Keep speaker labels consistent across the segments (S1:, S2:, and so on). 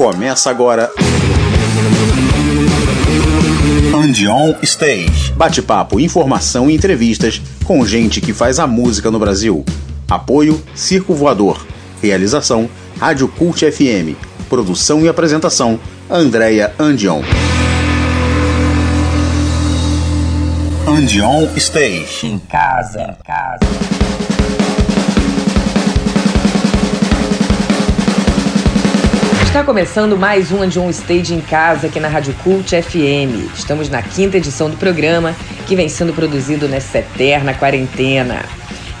S1: Começa agora.
S2: And On Stage.
S1: Bate-papo, informação e entrevistas com gente que faz a música no Brasil. Apoio Circo Voador. Realização Rádio Cult FM. Produção e apresentação Andréia Andion.
S2: And On Stage.
S3: Em casa, casa. Está começando mais um John Stage em casa aqui na Rádio Cult FM. Estamos na quinta edição do programa que vem sendo produzido nessa eterna quarentena.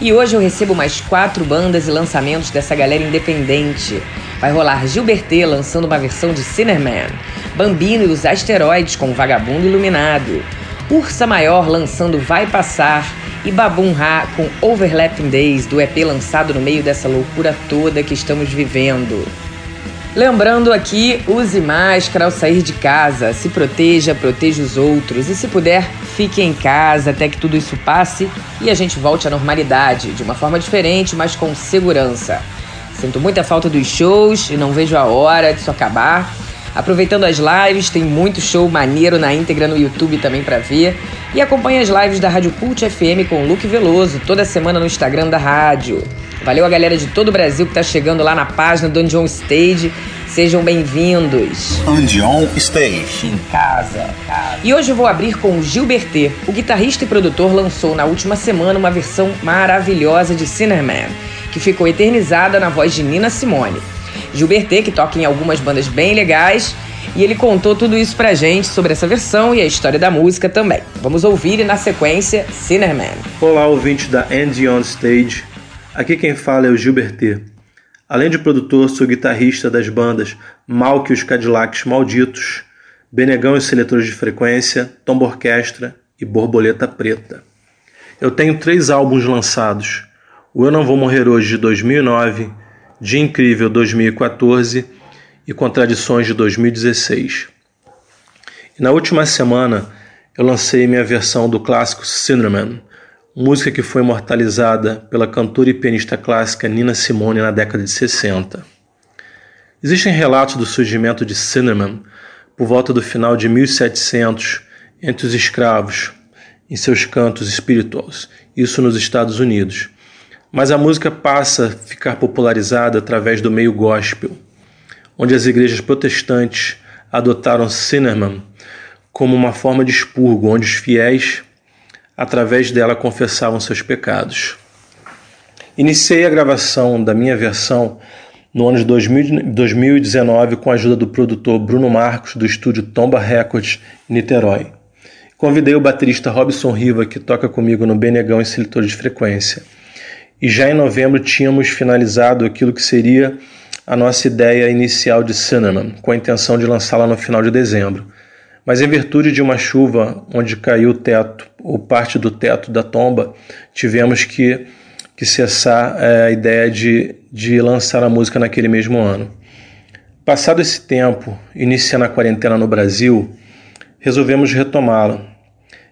S3: E hoje eu recebo mais quatro bandas e lançamentos dessa galera independente. Vai rolar Gilbertê lançando uma versão de Sinnerman, Bambino e os Asteroides com Vagabundo Iluminado, Ursa Maior lançando Vai Passar e Babum Ra com Overlapping Days do EP lançado no meio dessa loucura toda que estamos vivendo. Lembrando aqui, use máscara ao sair de casa, se proteja, proteja os outros e se puder, fique em casa até que tudo isso passe e a gente volte à normalidade, de uma forma diferente, mas com segurança. Sinto muita falta dos shows e não vejo a hora disso acabar. Aproveitando as lives, tem muito show maneiro na íntegra no YouTube também para ver. E acompanhe as lives da Rádio Cult FM com o Luke Veloso toda semana no Instagram da rádio. Valeu a galera de todo o Brasil que tá chegando lá na página do Andion Stage. Sejam bem-vindos.
S2: Andion Stage.
S3: Em casa, casa. E hoje eu vou abrir com o Gilbertê. O guitarrista e produtor lançou na última semana uma versão maravilhosa de Sinnerman, que ficou eternizada na voz de Nina Simone. Gilbertê, que toca em algumas bandas bem legais, e ele contou tudo isso pra gente sobre essa versão e a história da música também. Vamos ouvir e na sequência, Sinnerman.
S4: Olá, ouvinte da Andy On Stage. Aqui quem fala é o Gilbertê. Além de produtor, sou guitarrista das bandas Mal que os Cadillacs Malditos, Benegão e Seletores de Frequência, Tomba Orquestra e Borboleta Preta. Eu tenho três álbuns lançados: O Eu Não Vou Morrer Hoje de 2009, Dia Incrível 2014 e Contradições de 2016. E na última semana eu lancei minha versão do clássico Cinderman, música que foi imortalizada pela cantora e pianista clássica Nina Simone na década de 60. Existem relatos do surgimento de Cinderman por volta do final de 1700 entre os escravos em seus cantos espirituosos, isso nos Estados Unidos. Mas a música passa a ficar popularizada através do meio gospel, onde as igrejas protestantes adotaram Cinderman como uma forma de expurgo, onde os fiéis através dela confessavam seus pecados. Iniciei a gravação da minha versão no ano de 2019 com a ajuda do produtor Bruno Marcos do estúdio Tomba Records em Niterói. Convidei o baterista Robson Riva, que toca comigo no Benegão e Seletor de Frequência. E já em novembro tínhamos finalizado aquilo que seria a nossa ideia inicial de Cinnamon, com a intenção de lançá-la no final de dezembro. Mas em virtude de uma chuva onde caiu o teto, ou parte do teto da tomba, tivemos que, que cessar é, a ideia de, de lançar a música naquele mesmo ano. Passado esse tempo, iniciando a quarentena no Brasil, resolvemos retomá-la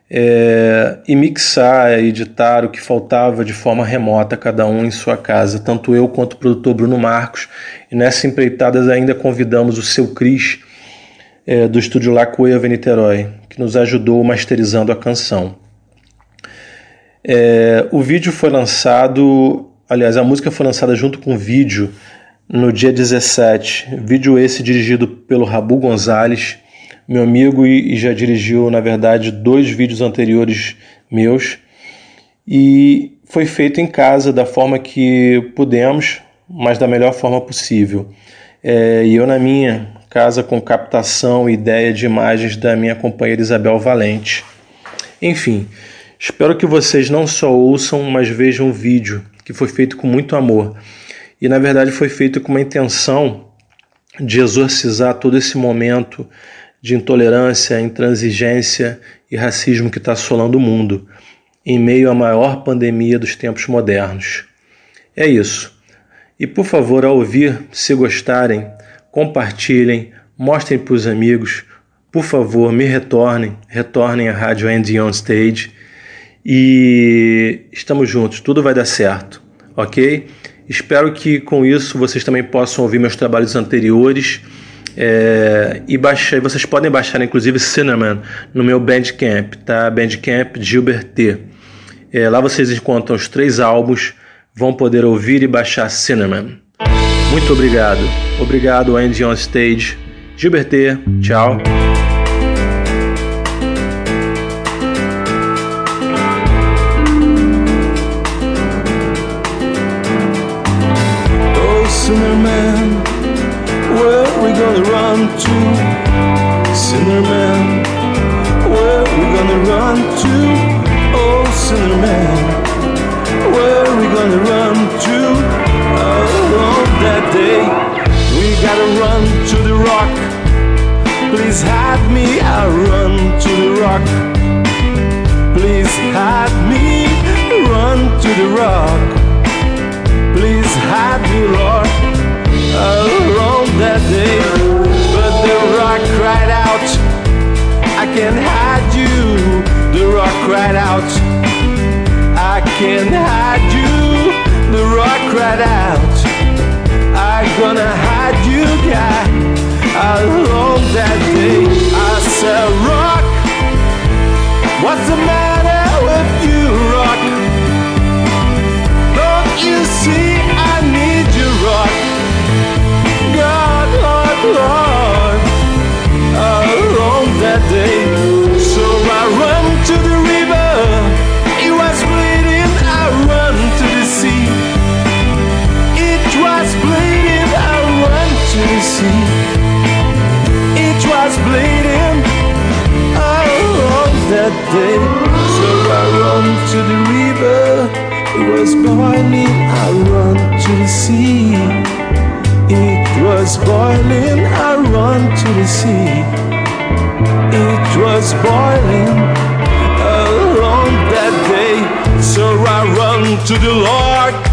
S4: é, e mixar, editar o que faltava de forma remota, cada um em sua casa, tanto eu quanto o produtor Bruno Marcos. E nessa empreitada ainda convidamos o seu Cris é, do estúdio La Cueva Niterói, que nos ajudou masterizando a canção. É, o vídeo foi lançado, aliás, a música foi lançada junto com o vídeo no dia 17. Vídeo esse dirigido pelo Rabu Gonzalez, meu amigo, e, e já dirigiu, na verdade, dois vídeos anteriores meus. E foi feito em casa da forma que pudemos, mas da melhor forma possível. É, e eu, na minha, casa com captação e ideia de imagens da minha companheira Isabel Valente. Enfim, espero que vocês não só ouçam, mas vejam o vídeo, que foi feito com muito amor. E na verdade foi feito com uma intenção de exorcizar todo esse momento de intolerância, intransigência e racismo que está assolando o mundo, em meio à maior pandemia dos tempos modernos. É isso. E por favor, ao ouvir, se gostarem, compartilhem, mostrem para os amigos. Por favor, me retornem, retornem à Rádio Andy On Stage. E estamos juntos, tudo vai dar certo, ok? Espero que com isso vocês também possam ouvir meus trabalhos anteriores É, e baixa, vocês podem baixar inclusive Cinnamon no meu Bandcamp, tá? Bandcamp Gilbert T. É, lá vocês encontram os três álbuns, vão poder ouvir e baixar Cinnamon. Muito obrigado. Obrigado, Andy on Stage. Gilbert T. Tchau.
S5: gonna run to? Run to the rock. Please hide me, I run to the rock. Please hide me, run to the rock. Please hide me, Lord, around that day but the rock cried out, I can't hide you. The rock cried out, I can't hide you. The rock cried out, I'm gonna hide you, guy. Alone that day, I said, Rock, what's the matter with you, sea. It was bleeding along that day. So I run to the river, it was boiling, I run to the sea. It was boiling, I run to the sea. It was boiling oh, along that day, so I run to the Lord.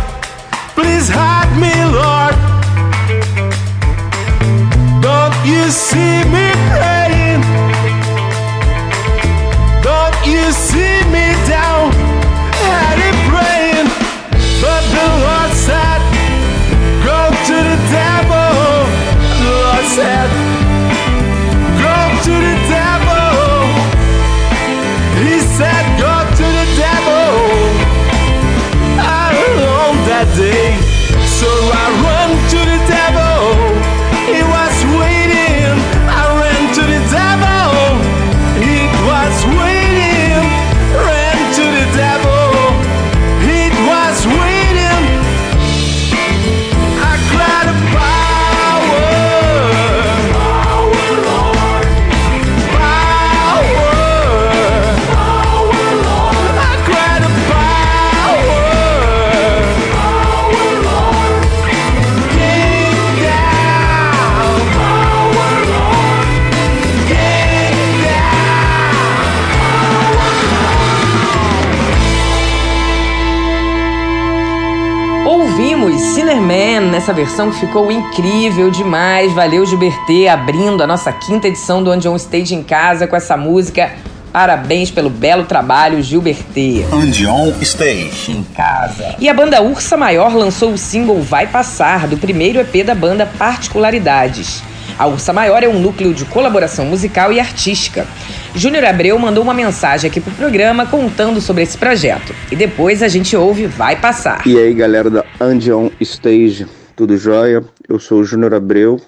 S3: Nessa versão que ficou incrível demais. Valeu, Gilbertê, abrindo a nossa quinta edição do Andion Stage em casa com essa música. Parabéns pelo belo trabalho, Gilbertê.
S2: Andion Stage.
S3: Em casa. E a banda Ursa Maior lançou o single Vai Passar, do primeiro EP da banda Particularidades. A Ursa Maior é um núcleo de colaboração musical e artística. Júnior Abreu mandou uma mensagem aqui pro programa contando sobre esse projeto. E depois a gente ouve Vai Passar.
S6: E aí, galera da Andion Stage, tudo jóia? Eu sou o Júnior Abreu,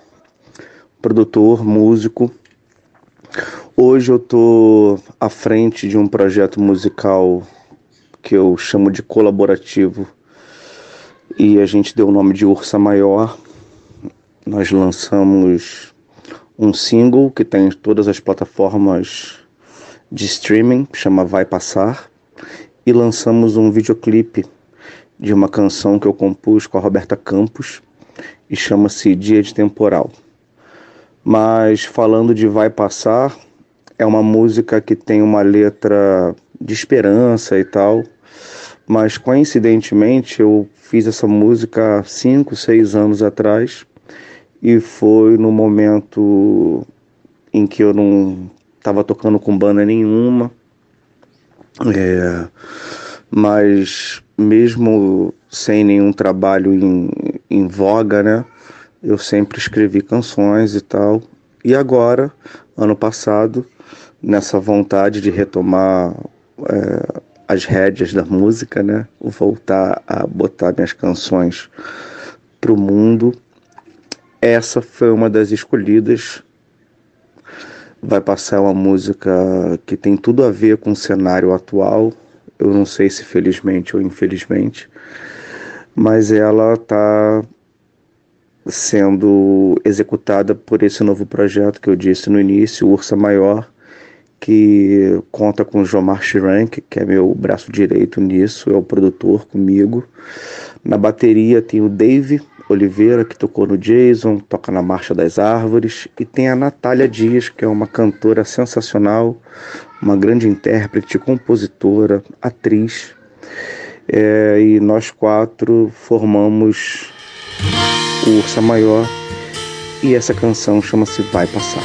S6: produtor, músico. Hoje eu tô à frente de um projeto musical que eu chamo de colaborativo e a gente deu o nome de Ursa Maior. Nós lançamos um single que tem em todas as plataformas de streaming, chama Vai Passar, e lançamos um videoclipe de uma canção que eu compus com a Roberta Campos e chama-se Dia de Temporal. Mas falando de Vai Passar, é uma música que tem uma letra de esperança e tal, mas coincidentemente eu fiz essa música 5, 6 anos atrás e foi no momento em que eu não estava tocando com banda nenhuma, é, mas mesmo sem nenhum trabalho em, em voga, né? Eu sempre escrevi canções e tal,
S7: E agora, ano passado, nessa vontade de retomar é, as rédeas da música, né? Voltar a botar minhas canções para o mundo. Essa foi uma das escolhidas. Vai passar uma música que tem tudo a ver com o cenário atual. Eu não sei se felizmente ou infelizmente, mas ela está sendo executada por esse novo projeto que eu disse no início, Ursa Maior, que conta com Jomar Schrank, que é meu braço direito nisso, é o produtor comigo. Na bateria tem o Dave Oliveira, que tocou no Jason, toca na Marcha das Árvores, e tem a Natália Dias, que é uma cantora sensacional, uma grande intérprete, compositora, atriz. É, e nós quatro formamos o Ursa Maior, e essa canção chama-se Vai Passar.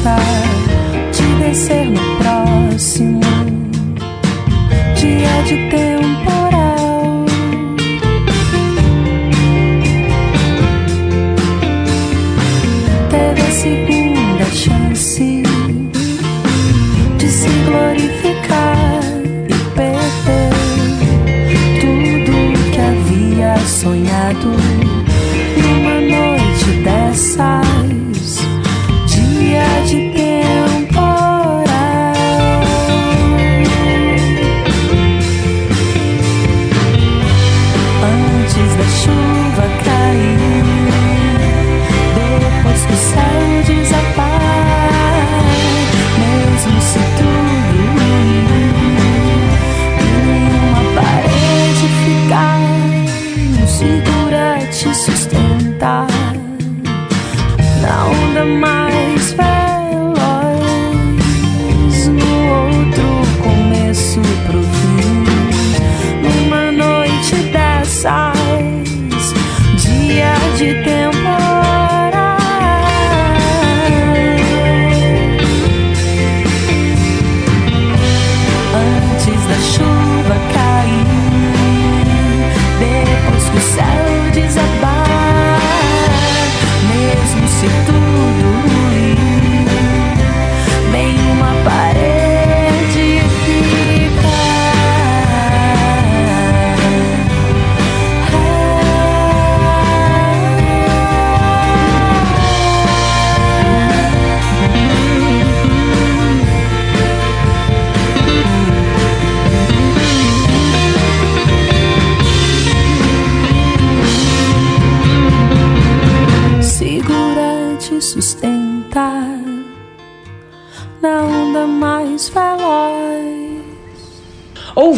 S7: gostar de descer no próximo dia de tempo. segura, te sustentar Na onda mais velha.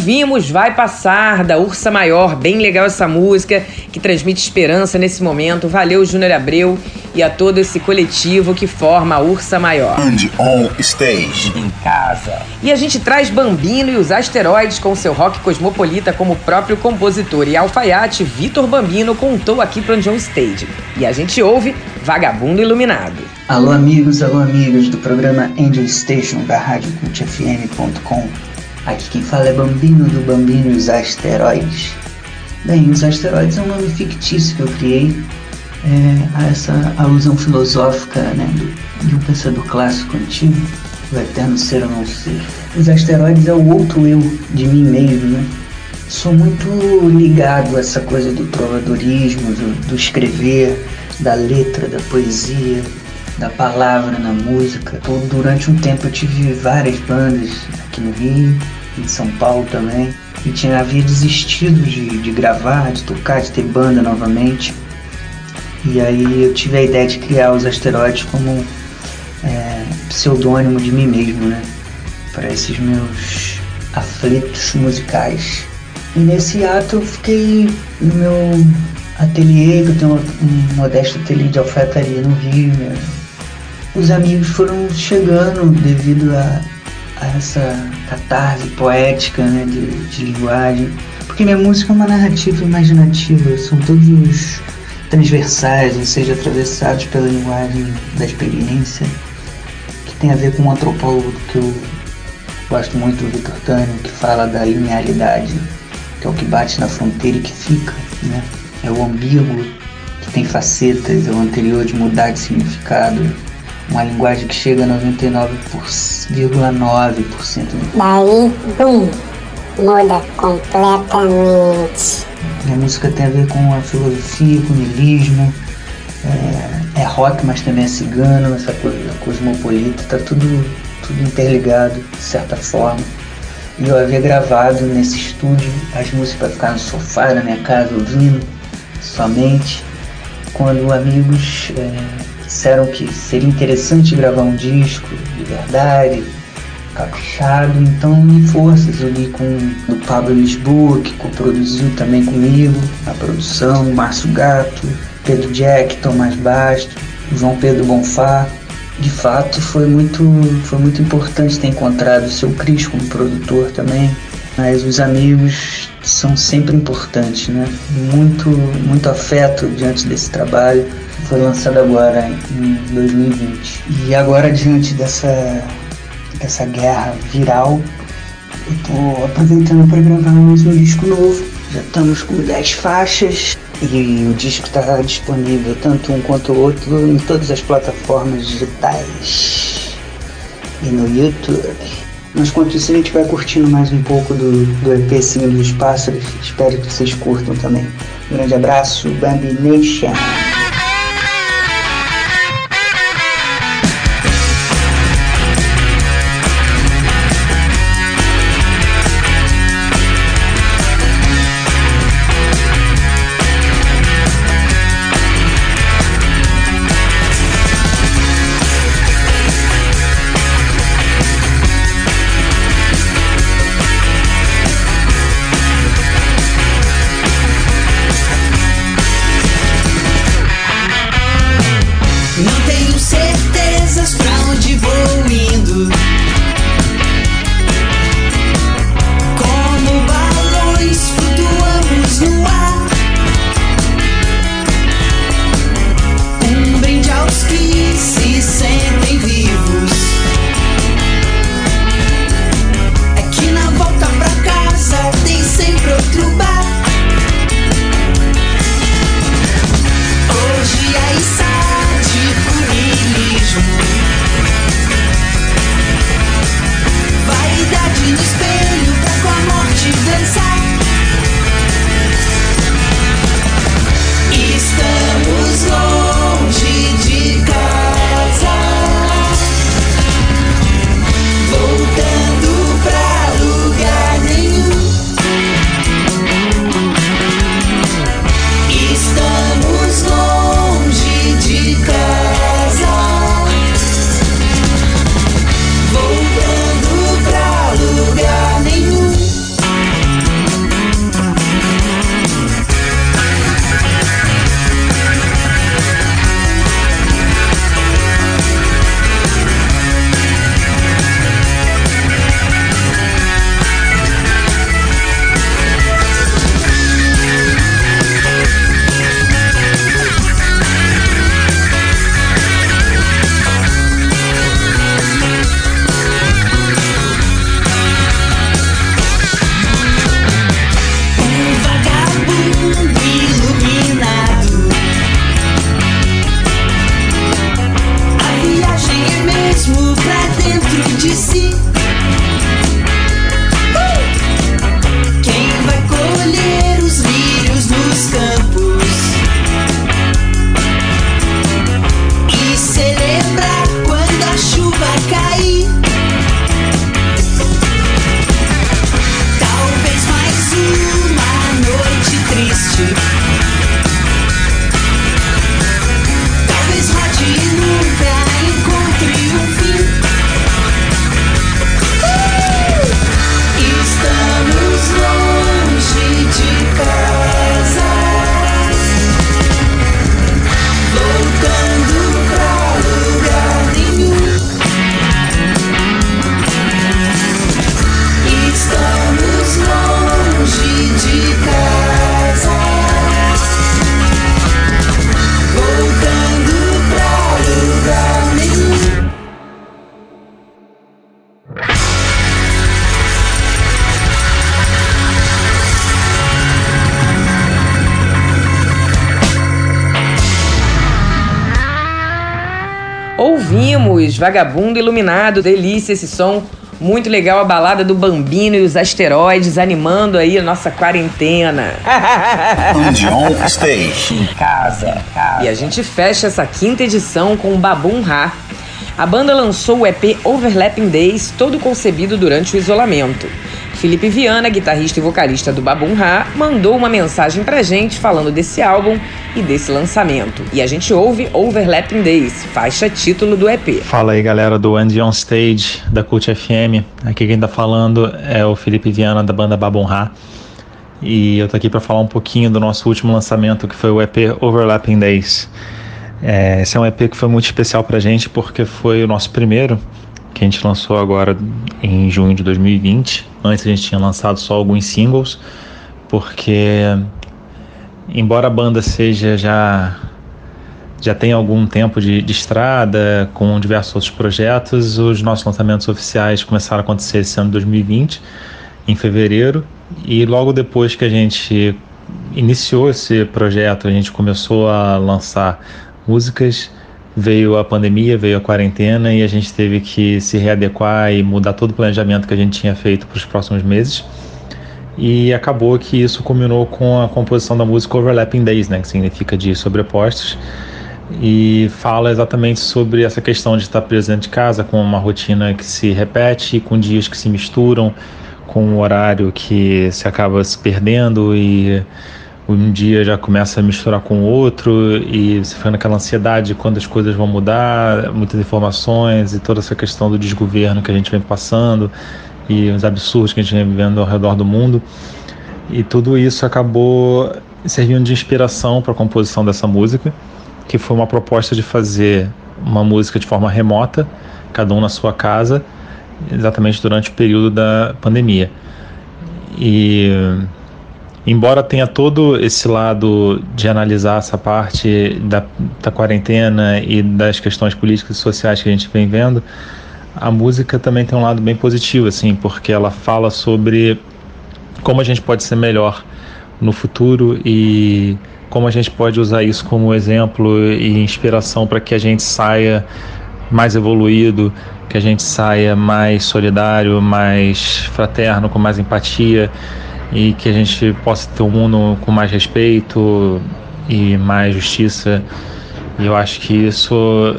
S3: Ouvimos Vai Passar, da Ursa Maior, bem legal essa música, que transmite esperança nesse momento. Valeu, Júnior Abreu, e a todo esse coletivo que forma a Ursa Maior.
S1: And on stage.
S3: Em casa. E a gente traz Bambino e os Asteroides com seu rock cosmopolita como próprio compositor. E alfaiate Vitor Bambino contou aqui para On Stage. E a gente ouve Vagabundo Iluminado.
S8: Alô amigos, alô amigas do programa Angel Station da RádioCultFM.com Aqui quem fala é Bambino do Bambino os Asteroides. Bem, os asteroides é um nome fictício que eu criei é, a essa alusão filosófica né, do, de um pensador clássico antigo, o eterno ser ou não ser. Os asteroides é o outro eu de mim mesmo, né? Sou muito ligado a essa coisa do trovadorismo, do, do escrever, da letra, da poesia, da palavra na música. Então, durante um tempo eu tive várias bandas aqui no Rio, em São Paulo também, e tinha havia desistido de, de gravar, de tocar, de ter banda novamente. E aí eu tive a ideia de criar os asteroides como é, pseudônimo de mim mesmo, né? Para esses meus aflitos musicais. E nesse ato eu fiquei no meu ateliê, que eu tenho um modesto ateliê de alfaiataria no Rio. Né? Os amigos foram chegando devido a, a essa catarse poética né, de, de linguagem. Porque minha música é uma narrativa imaginativa, são todos transversais, ou seja, atravessados pela linguagem da experiência, que tem a ver com um antropólogo que eu gosto muito, o Victor Tânio, que fala da linearidade, que é o que bate na fronteira e que fica, né? É o ambíguo, que tem facetas, é o anterior de mudar de significado, uma linguagem que chega a 99,9%
S9: Daí, bum, muda completamente.
S8: A música tem a ver com a filosofia, com o niilismo, é, é rock, mas também é cigano, essa coisa cosmopolita, tá tudo, tudo interligado de certa forma. E eu havia gravado nesse estúdio as músicas para ficar no sofá da minha casa ouvindo somente, quando amigos é, disseram que seria interessante gravar um disco de verdade, caprichado, então me forças eu li com o Pablo Lisboa, que coproduziu também comigo a produção, Márcio Gato, Pedro Jack, Tomás Basto, João Pedro Bonfá. De fato foi muito, foi muito importante ter encontrado o seu Cris como produtor também, mas os amigos são sempre importantes, né? Muito, muito afeto diante desse trabalho. Foi lançado agora em 2020. E agora diante dessa dessa guerra viral. Eu tô aproveitando para gravar mais um disco novo. Já estamos com 10 faixas e o disco está disponível tanto um quanto o outro em todas as plataformas digitais e no YouTube. Mas quanto isso a gente vai curtindo mais um pouco do, do EP Singing dos Pássaros. Espero que vocês curtam também. Um grande abraço, Bambi Nation.
S3: Vagabundo Iluminado, delícia esse som. Muito legal a balada do Bambino e os asteroides animando aí a nossa quarentena.
S2: Andion Stage.
S3: Em casa, casa. E a gente fecha essa quinta edição com o Babum Ra. A banda lançou o EP Overlapping Days, todo concebido durante o isolamento. Felipe Viana, guitarrista e vocalista do Babum Ra, mandou uma mensagem pra gente falando desse álbum e desse lançamento. E a gente ouve Overlapping Days, faixa título do EP.
S10: Fala aí galera do Andy On Stage, da Cult FM. Aqui quem tá falando é o Felipe Viana da banda Babum Ra. E eu tô aqui para falar um pouquinho do nosso último lançamento, que foi o EP Overlapping Days. É, esse é um EP que foi muito especial pra gente porque foi o nosso primeiro que a gente lançou agora em junho de 2020. Antes a gente tinha lançado só alguns singles, porque embora a banda seja já já tem algum tempo de, de estrada, com diversos outros projetos, os nossos lançamentos oficiais começaram a acontecer esse ano de 2020, em fevereiro, e logo depois que a gente iniciou esse projeto, a gente começou a lançar músicas veio a pandemia, veio a quarentena e a gente teve que se readequar e mudar todo o planejamento que a gente tinha feito para os próximos meses. E acabou que isso culminou com a composição da música Overlapping Days, né, que significa dias sobrepostos, e fala exatamente sobre essa questão de estar presente de casa, com uma rotina que se repete, com dias que se misturam, com um horário que se acaba se perdendo e um dia já começa a misturar com o outro e você fica naquela ansiedade quando as coisas vão mudar, muitas informações e toda essa questão do desgoverno que a gente vem passando e os absurdos que a gente vem vivendo ao redor do mundo. E tudo isso acabou servindo de inspiração para a composição dessa música, que foi uma proposta de fazer uma música de forma remota, cada um na sua casa, exatamente durante o período da pandemia. E embora tenha todo esse lado de analisar essa parte da, da quarentena e das questões políticas e sociais que a gente vem vendo, a música também tem um lado bem positivo, assim, porque ela fala sobre como a gente pode ser melhor no futuro e como a gente pode usar isso como exemplo e inspiração para que a gente saia mais evoluído, que a gente saia mais solidário, mais fraterno, com mais empatia e que a gente possa ter um mundo com mais respeito e mais justiça. E eu acho que isso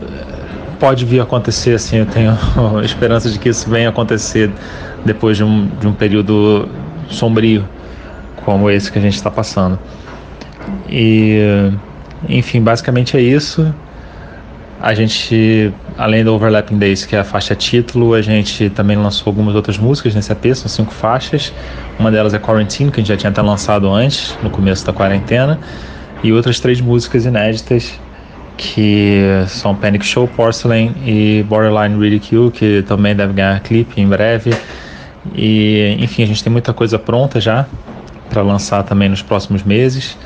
S10: pode vir a acontecer, assim, eu tenho esperança de que isso venha acontecer depois de um, de um período sombrio como esse que a gente está passando. E, enfim, basicamente é isso. A gente, além do Overlapping Days, que é a faixa título, a gente também lançou algumas outras músicas nesse EP, são cinco faixas. Uma delas é Quarantine, que a gente já tinha até lançado antes, no começo da quarentena. E outras três músicas inéditas, que são Panic Show, Porcelain e Borderline Ridicule, que também deve ganhar clipe em breve. E, enfim, a gente tem muita coisa pronta já para lançar também nos próximos meses.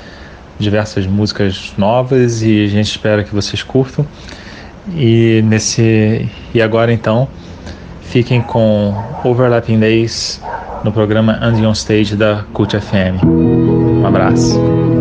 S10: Diversas músicas novas e a gente espera que vocês curtam. E nesse e agora então fiquem com Overlapping Days no programa Andy on Stage da Cult FM. Um abraço.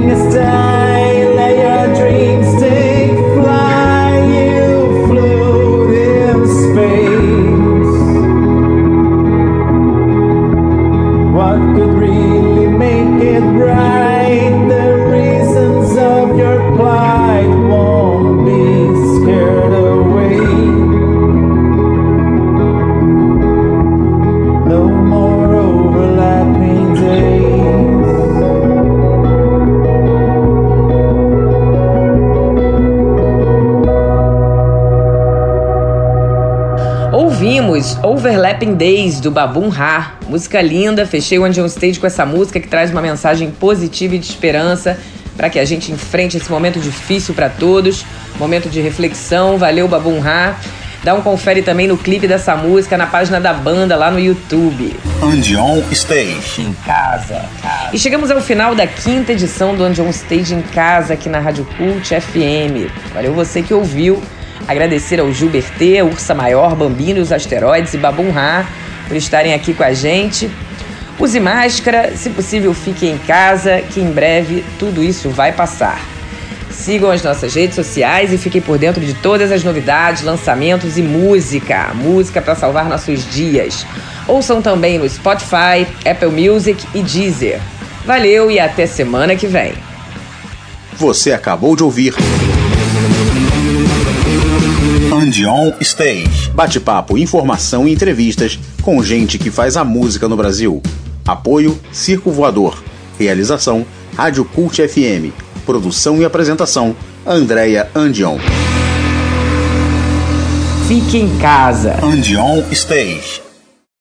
S5: Mr.
S3: Overlapping Days, do Babum Ra. Música linda, fechei o One Stage com essa música que traz uma mensagem positiva e de esperança para que a gente enfrente esse momento difícil para todos, momento de reflexão. Valeu, Babum Ra. Dá um confere também no clipe dessa música na página da banda lá no YouTube.
S2: Andion Stage.
S3: Em casa. E chegamos ao final da quinta edição do Andion Stage em casa aqui na Rádio Cult FM. Valeu você que ouviu. Agradecer ao Gilbertê, Ursa Maior, Bambino os Asteroides e Babum Ra por estarem aqui com a gente. Use máscara, se possível fique em casa, que em breve tudo isso vai passar. Sigam as nossas redes sociais e fiquem por dentro de todas as novidades, lançamentos e música. Música para salvar nossos dias. Ouçam também no Spotify, Apple Music e Deezer. Valeu e até semana que vem.
S1: Você acabou de ouvir.
S2: Andion Stage.
S1: Bate-papo, informação e entrevistas com gente que faz a música no Brasil. Apoio Circo Voador. Realização Rádio Cult FM. Produção e apresentação Andréia Andion.
S3: Fique em casa.
S2: Andion Stage.